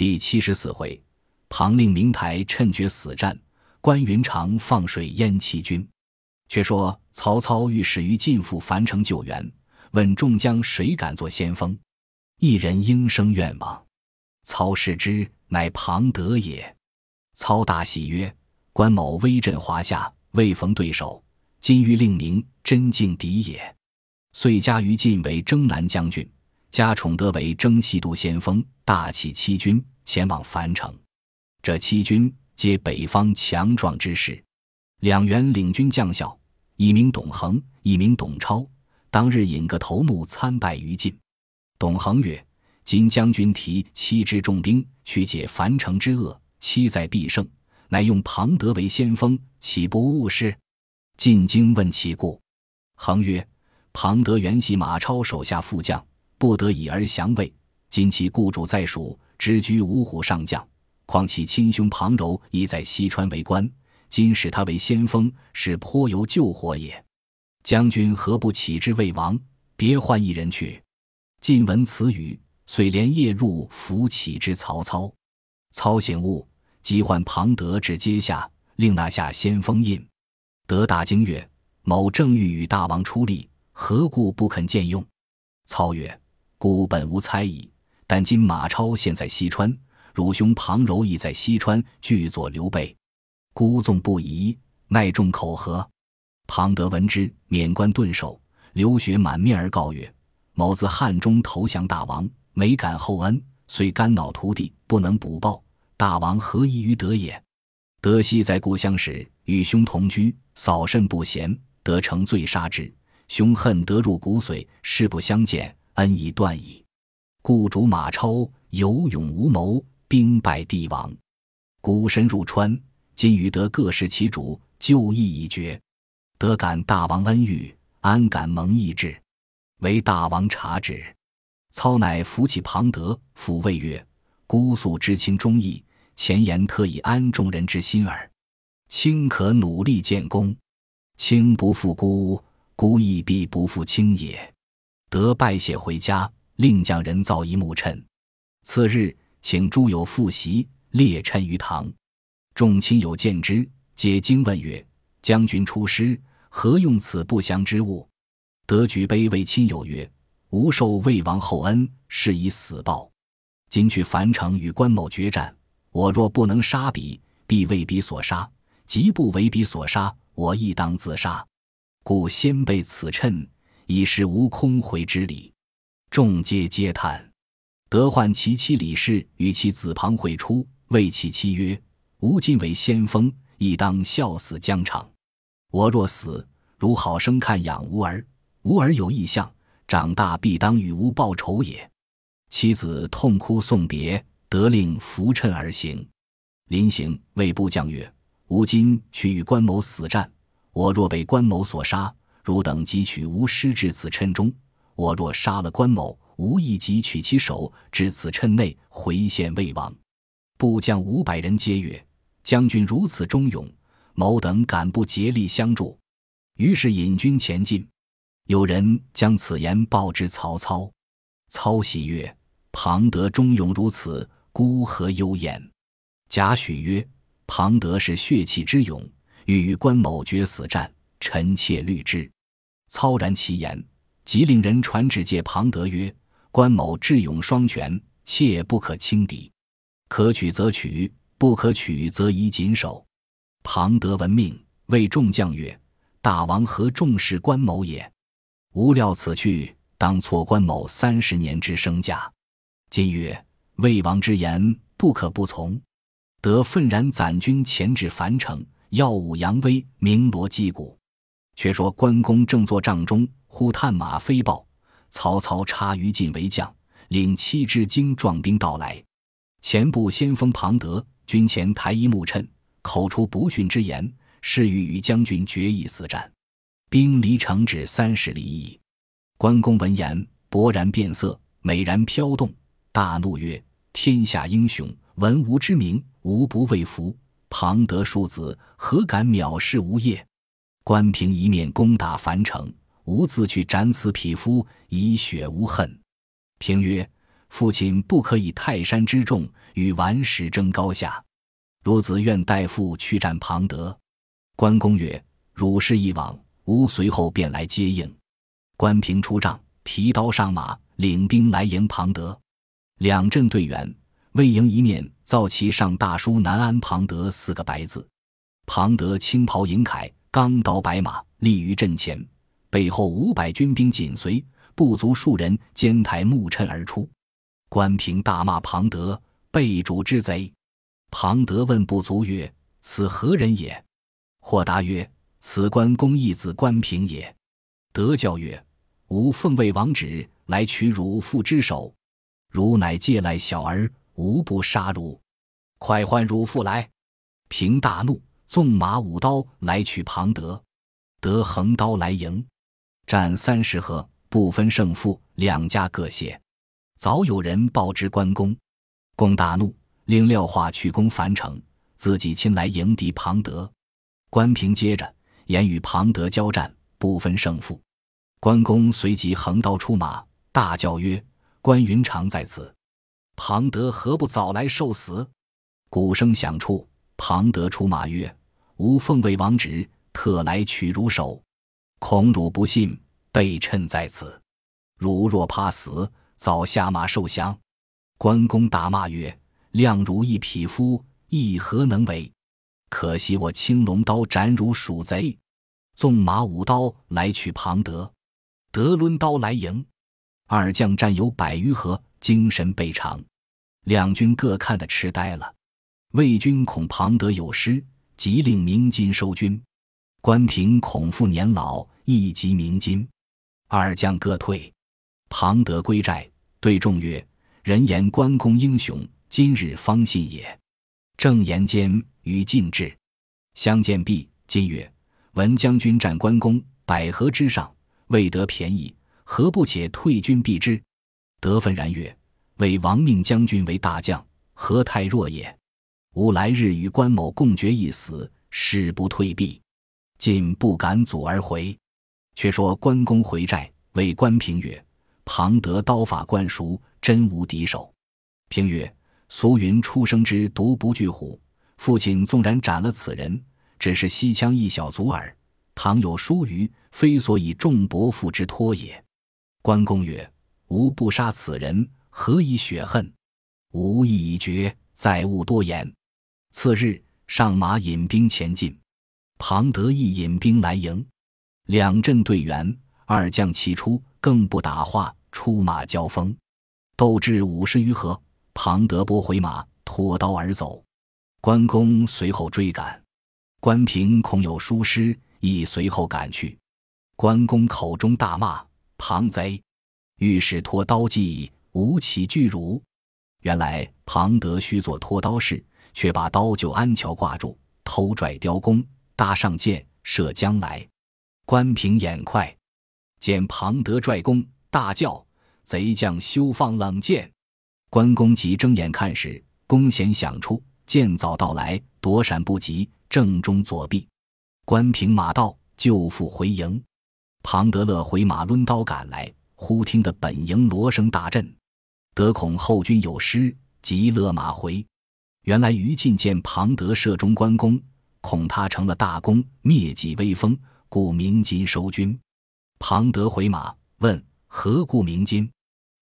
第七十四回，庞令明台趁绝死战，关云长放水淹七军。却说曹操欲使于晋赴樊城救援，问众将谁敢做先锋？一人应声愿往。操视之，乃庞德也。操大喜曰：“关某威震华夏，未逢对手，今欲令明，真敬敌也。”遂加于禁为征南将军。加宠德为征西都先锋，大起七军前往樊城。这七军皆北方强壮之士。两员领军将校，一名董恒，一名董超。当日引个头目参拜于禁。董恒曰：“今将军提七支重兵去解樊城之恶，期在必胜，乃用庞德为先锋，岂不误事？”进京问其故。恒曰：“庞德原系马超手下副将。”不得已而降魏，今其故主在蜀，直居五虎上将。况其亲兄庞柔亦在西川为官，今使他为先锋，是颇有救火也。将军何不启之魏王，别换一人去？晋闻此语，遂连夜入府启之曹操。操醒悟，即唤庞德至阶下，令拿下先锋印。德大惊曰：“某正欲与大王出力，何故不肯见用？”操曰：故本无猜疑，但今马超现在西川，汝兄庞柔亦在西川，拒作刘备，孤纵不疑，奈众口何？庞德闻之，免冠顿首，流血满面而告曰：“某自汉中投降大王，没感厚恩，遂肝脑涂地，不能补报。大王何疑于德也？德昔在故乡时，与兄同居，扫甚不贤，得成罪杀之。兄恨得入骨髓，誓不相见。”恩已断矣，故主马超有勇无谋，兵败帝王，孤身入川。今与得各视其主，旧义已绝。得感大王恩遇，安敢蒙义志？唯大王察之。操乃扶起庞德，抚慰曰：“姑素知亲忠义，前言特以安众人之心耳。卿可努力建功，卿不负姑，姑亦必不负卿也。”得拜谢回家，另将人造一木衬。次日，请诸友复席，列衬于堂。众亲友见之，皆惊问曰：“将军出师，何用此不祥之物？”得举杯为亲友曰：“吾受魏王厚恩，是以死报。今去樊城与关某决战，我若不能杀彼，必为彼所杀；即不为彼所杀，我亦当自杀。故先备此衬。”以示无空回之礼，众皆嗟叹。德唤其妻李氏与其子庞会出，谓其妻曰：“吾今为先锋，亦当效死疆场。我若死，如好生看养吾儿。吾儿有异象，长大必当与吾报仇也。”妻子痛哭送别，得令扶衬而行。临行，谓部将曰：“吾今去与关某死战，我若被关某所杀。”汝等即取吾师至此谶中，我若杀了关某，吾亦即取其首至此趁内，回献魏王。部将五百人皆曰：“将军如此忠勇，某等敢不竭力相助？”于是引军前进。有人将此言报之曹操，操喜曰：“庞德忠勇如此，孤何忧焉？”贾诩曰：“庞德是血气之勇，欲与关某决死战，臣妾虑之。”操然其言，即令人传旨借庞德曰：“关某智勇双全，切不可轻敌。可取则取，不可取则宜谨守。”庞德闻命，谓众将曰：“大王何重视关某也？吾料此去，当错关某三十年之身价。今曰魏王之言，不可不从。”得愤然攒军前至樊城，耀武扬威，鸣锣击鼓。却说关公正坐帐中，忽探马飞报：曹操插于禁为将，领七支精壮兵到来。前部先锋庞德军前抬一木衬，口出不逊之言，誓欲与将军决一死战。兵离城止三十里矣。关公闻言，勃然变色，美然飘动，大怒曰：“天下英雄，闻吾之名，无不畏服。庞德庶子，何敢藐视吾业？”关平一面攻打樊城，吾自去斩此匹夫，以雪无恨。平曰：“父亲不可以泰山之众与顽石争高下。孺子愿代父去战庞德。”关公曰：“汝事一往，吾随后便来接应。”关平出帐，提刀上马，领兵来迎庞德。两阵对员，魏营一面造旗上大书“南安庞德”四个白字。庞德青袍银铠，钢刀白马，立于阵前，背后五百军兵紧随，不足数人肩抬木钏而出。关平大骂庞德：“背主之贼！”庞德问不足曰：“此何人也？”或答曰：“此关公义子关平也。”德教曰：“吾奉魏王旨来取汝父之首，汝乃借赖小儿，吾不杀汝。快唤汝父来！”平大怒。纵马舞刀来取庞德，德横刀来迎，战三十合，不分胜负，两家各谢。早有人报知关公，公大怒，令廖化去攻樊城，自己亲来迎敌庞德。关平接着言与庞德交战，不分胜负。关公随即横刀出马，大叫曰：“关云长在此，庞德何不早来受死？”鼓声响处，庞德出马曰。吾奉魏王旨，特来取汝首，恐汝不信，备趁在此。汝若怕死，早下马受降。关公大骂曰：“亮汝一匹夫，亦何能为？可惜我青龙刀斩汝鼠贼！”纵马舞刀来取庞德，德抡刀来迎。二将战有百余合，精神倍长，两军各看得痴呆了。魏军恐庞德有失。即令鸣金收军，关平恐父年老，亦即鸣金。二将各退。庞德归寨，对众曰：“人言关公英雄，今日方信也。”正言间，于禁至，相见毕。今曰：“闻将军战关公，百合之上，未得便宜，何不且退军避之？”德愤然曰：“为亡命将军为大将，何太弱也？”吾来日与关某共决一死，誓不退避。今不敢阻而回。却说关公回寨，谓关平曰：“庞德刀法惯熟，真无敌手。”平曰：“俗云出生之独不惧虎。父亲纵然斩了此人，只是西羌一小卒耳。倘有疏虞，非所以众伯父之托也。”关公曰：“吾不杀此人，何以雪恨？吾意已决，再勿多言。”次日，上马引兵前进，庞德亦引兵来迎，两阵对员，二将齐出，更不打话，出马交锋，斗至五十余合，庞德拨回马，脱刀而走，关公随后追赶，关平恐有疏失，亦随后赶去。关公口中大骂：“庞贼！欲使脱刀计，无起惧辱。”原来庞德须做脱刀事。却把刀就安桥挂住，偷拽雕弓，搭上箭，射将来。关平眼快，见庞德拽弓，大叫：“贼将休放冷箭！”关公急睁眼看时，弓弦响出，箭早到来，躲闪不及，正中左臂。关平马到，救父回营。庞德乐回马抡刀赶来，忽听得本营锣声大震，得恐后军有失，急勒马回。原来于禁见庞德射中关公，恐他成了大功，灭己威风，故鸣金收军。庞德回马问何故鸣金？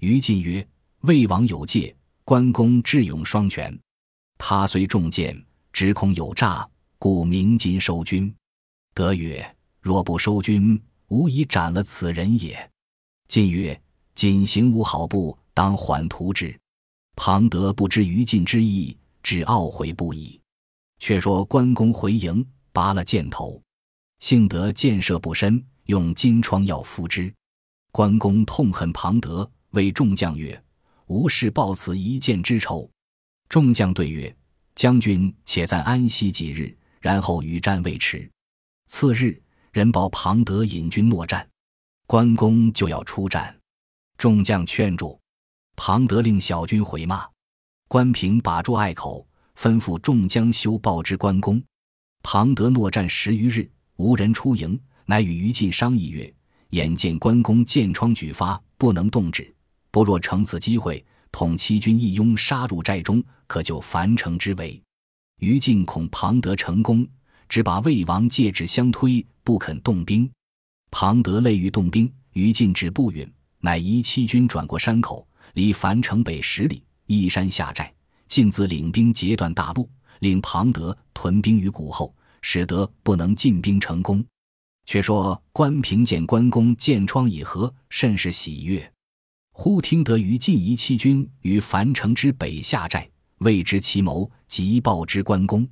于禁曰：“魏王有戒，关公智勇双全。他虽中箭，只恐有诈，故鸣金收军。”德曰：“若不收军，无疑斩了此人也。”晋曰：“仅行无好步，当缓图之。”庞德不知于禁之意。只懊悔不已。却说关公回营，拔了箭头，幸得箭射不深，用金疮药敷之。关公痛恨庞德，谓众将曰：“吾事报此一箭之仇。”众将对曰：“将军且暂安息几日，然后与战未迟。”次日，人报庞德引军搦战，关公就要出战，众将劝住，庞德令小军回骂。关平把住隘口，吩咐众将休报之关公。庞德诺战十余日，无人出营，乃与于禁商议曰：“眼见关公箭疮举发，不能动止，不若乘此机会，统七军一拥杀入寨中，可救樊城之围。于禁恐庞德成功，只把魏王戒指相推，不肯动兵。庞德累欲动兵，于禁止不允，乃移七军转过山口，离樊城北十里，依山下寨。进自领兵截断大路，令庞德屯兵于谷后，使得不能进兵成功。却说关平见关公箭疮已合，甚是喜悦。忽听得于禁夷七军于樊城之北下寨，未知其谋，即报之关公。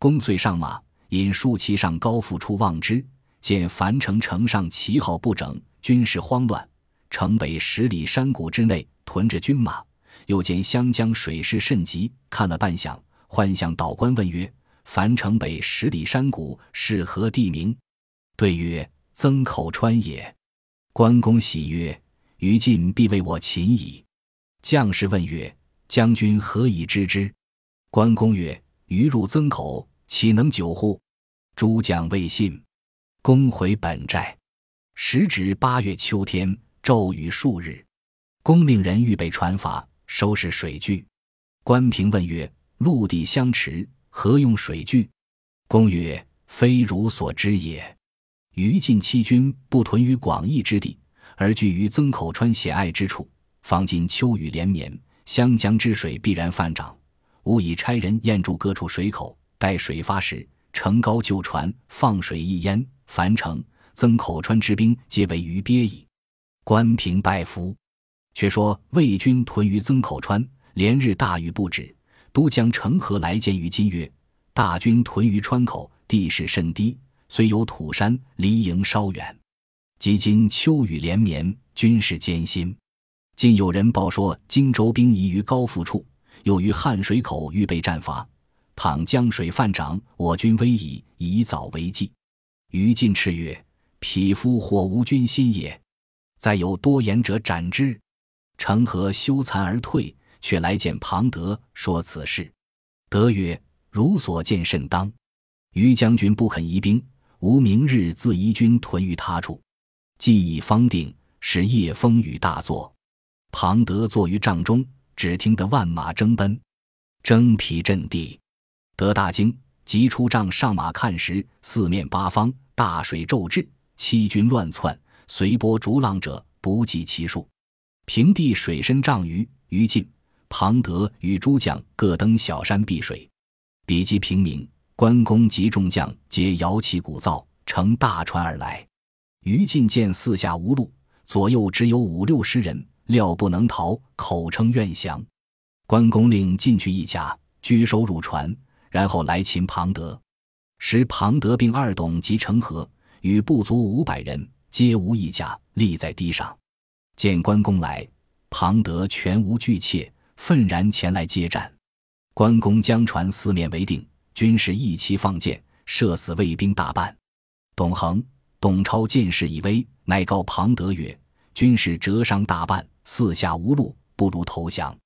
公遂上马，引数骑上高阜处望之，见樊城城上旗号不整，军事慌乱。城北十里山谷之内屯着军马，又见湘江水势甚急，看了半晌，唤向岛官问曰：“樊城北十里山谷是何地名？”对曰：“曾口川也。”关公喜曰：“于禁必为我擒矣。”将士问曰：“将军何以知之？”关公曰：“于入曾口，岂能久乎？”诸将未信。公回本寨。时值八月秋天，骤雨数日。公命人预备船筏，收拾水具。关平问曰：“陆地相持，何用水具？”公曰：“非汝所知也。”于禁七军不屯于广义之地，而据于曾口川险隘之处。方今秋雨连绵，湘江之水必然泛涨。吾已差人验筑各处水口，待水发时，乘高就船放水一淹，樊城、曾口川之兵皆为鱼鳖矣。关平拜服。却说魏军屯于曾口川，连日大雨不止。都将成河来见于金曰：“大军屯于川口，地势甚低。”虽有土山，离营稍远。及今秋雨连绵，军事艰辛。今有人报说荆州兵移于高阜处，又于汉水口预备战伐。倘江水泛涨，我军危矣，宜早为计。于禁斥曰：“匹夫或无军心也！再有多言者，斩之。”成何羞惭而退，却来见庞德，说此事。德曰：“如所见甚当。于将军不肯移兵。”吾明日自移军屯于他处，计已方定，是夜风雨大作。庞德坐于帐中，只听得万马争奔，征疲阵地。得大惊，急出帐上马看时，四面八方大水骤至，七军乱窜，随波逐浪者不计其数。平地水深丈余，于禁、庞德与诸将各登小山避水。比及平明。关公及众将皆摇旗鼓噪，乘大船而来。于禁见四下无路，左右只有五六十人，料不能逃，口称愿降。关公令进去一甲，拘收入船，然后来擒庞德。时庞德并二董及成河，与不足五百人，皆无一甲，立在堤上。见关公来，庞德全无惧怯，愤然前来接战。关公将船四面围定。军士一齐放箭，射死卫兵大半。董恒、董超见势已危，乃告庞德曰：“军士折伤大半，四下无路，不如投降。”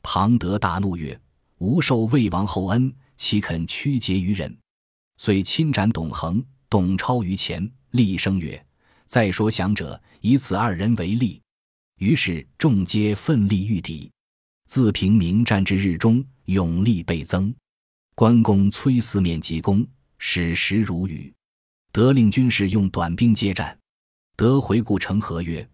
庞德大怒曰：“吾受魏王厚恩，岂肯屈节于人？”遂亲斩董恒、董超于前，厉声曰：“再说降者，以此二人为例。”于是众皆奋力御敌。自平明战至日中，勇力倍增。关公催四面急攻，矢石如雨。得令军士用短兵接战。得回顾成何曰：“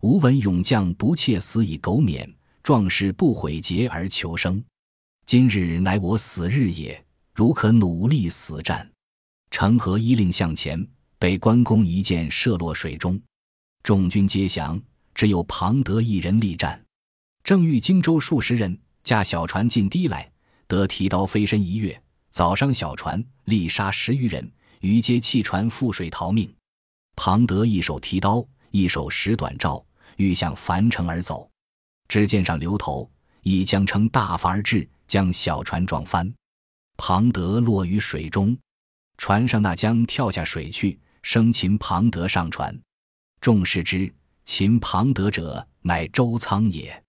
吾闻勇将不切死以苟免，壮士不悔节而求生。今日乃我死日也，如可努力死战。”成何依令向前，被关公一箭射落水中。众军皆降，只有庞德一人力战。正遇荆州数十人驾小船进堤来。得提刀飞身一跃，早伤小船，力杀十余人，余皆弃船覆水逃命。庞德一手提刀，一手使短棹，欲向樊城而走。只见上流头，一将撑大筏而至，将小船撞翻。庞德落于水中，船上那将跳下水去，生擒庞德上船。众视之，擒庞德者乃周仓也。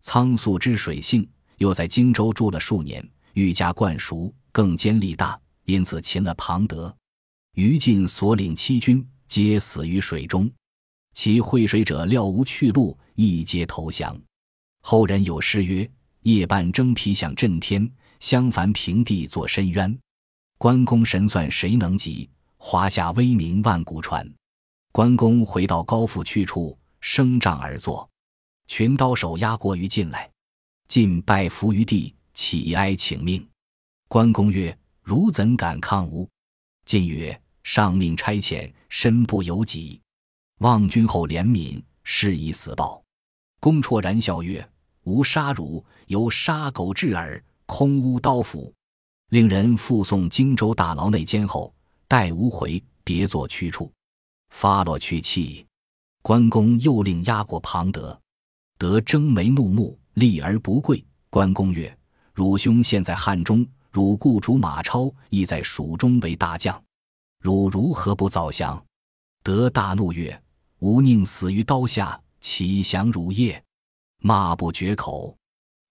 仓素知水性。又在荆州住了数年，愈加惯熟，更坚力大，因此擒了庞德。于禁所领七军皆死于水中，其会水者料无去路，亦皆投降。后人有诗曰：“夜半征皮响震天，相反平地作深渊。”关公神算谁能及？华夏威名万古传。关公回到高阜去处，升帐而坐，群刀手压过于进来，进拜伏于地，乞哀请命。关公曰：“汝怎敢抗吾？”晋曰：“上命差遣，身不由己，望君后怜悯，施以死报。”公绰然笑曰：“吾杀汝，犹杀狗至耳，空无刀斧。”令人复送荆州大牢内监后，待吾回，别作去处。发落去气，关公又令押过庞德。德睁眉怒目，立而不跪。关公曰：“汝兄现在汉中。”汝雇主马超亦在蜀中为大将，汝如何不早降？得大怒曰：“吾宁死于刀下，岂降汝也？”骂不绝口。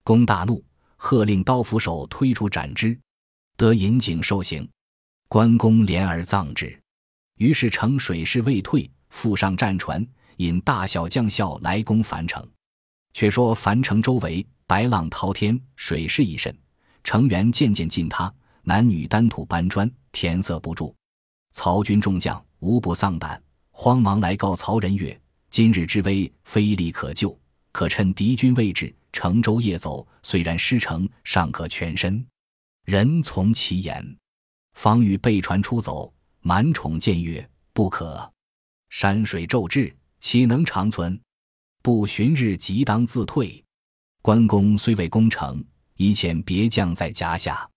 公大怒，喝令刀斧手推出斩之。得引颈受刑，关公怜而葬之。于是乘水势未退，复上战船，引大小将校来攻樊城。却说樊城周围白浪滔天，水势已甚。城垣渐渐近塌，男女单土搬砖，填塞不住。曹军众将无不丧胆，慌忙来告曹仁曰：“今日之危，非力可救，可趁敌军未至，乘舟夜走。虽然失城，尚可全身。”人从其言，方欲备船出走，满宠见曰：“不可！山水骤至，岂能长存？不旬日，即当自退。”关公虽未攻城。以遣别将在家下，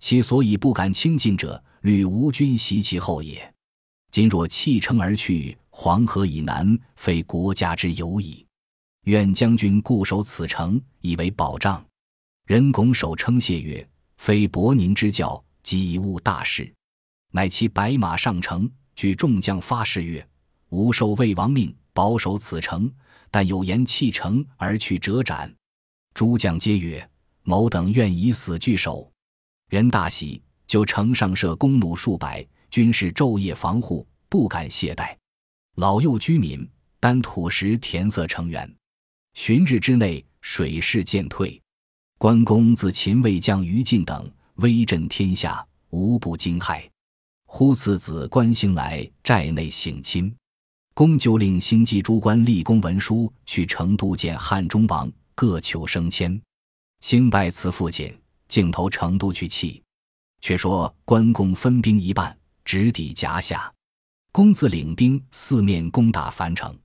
其所以不敢轻进者，虑吴军袭其后也。今若弃城而去，黄河以南，非国家之有矣。愿将军固守此城，以为保障。人拱手称谢曰：“非伯宁之教，己误大事。”乃骑白马上城，举众将发誓曰：“吾受魏王命，保守此城，但有言弃城而去者斩。”诸将皆曰。某等愿以死拒守，人大喜，就城上设弓弩数百，军士昼夜防护，不敢懈怠。老幼居民担土石填塞城垣，旬日之内，水势渐退。关公自秦魏将于禁等威震天下，无不惊骇。忽次子关兴来寨内省亲，公就令兴济诸官立功文书，去成都见汉中王，各求升迁。兴拜辞父亲，径投成都去泣。却说关公分兵一半，直抵夹下。公自领兵四面攻打樊城。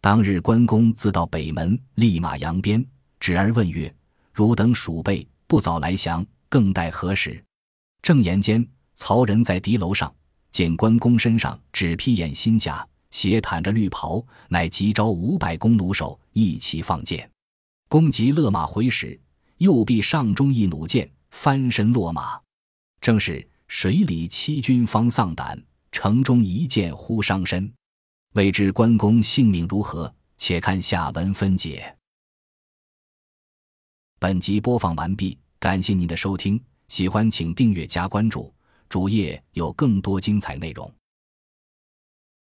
当日关公自到北门，立马扬鞭，止而问曰：“汝等鼠辈，不早来降，更待何时？”正言间，曹仁在敌楼上见关公身上只披眼新甲，斜袒着绿袍，乃急招五百弓弩手一齐放箭。公即勒马回时。右臂上中一弩箭，翻身落马。正是水里欺军方丧胆，城中一箭忽伤身。未知关公性命如何？且看下文分解。本集播放完毕，感谢您的收听，喜欢请订阅加关注，主页有更多精彩内容。